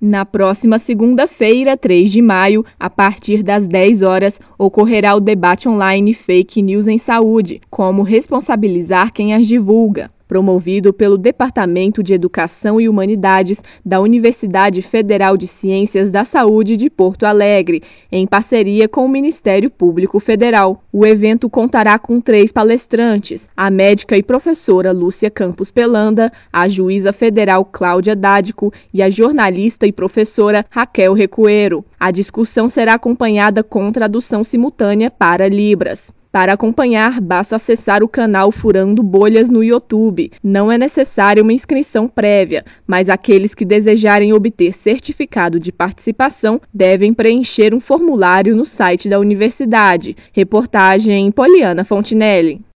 Na próxima segunda-feira, 3 de maio, a partir das 10 horas, ocorrerá o debate online Fake News em Saúde, como responsabilizar quem as divulga promovido pelo Departamento de Educação e Humanidades da Universidade Federal de Ciências da Saúde de Porto Alegre, em parceria com o Ministério Público Federal. O evento contará com três palestrantes: a médica e professora Lúcia Campos Pelanda, a juíza federal Cláudia Dádico e a jornalista e professora Raquel Recuero. A discussão será acompanhada com tradução simultânea para Libras. Para acompanhar, basta acessar o canal Furando Bolhas no YouTube. Não é necessária uma inscrição prévia, mas aqueles que desejarem obter certificado de participação devem preencher um formulário no site da universidade. Reportagem Poliana Fontinelli.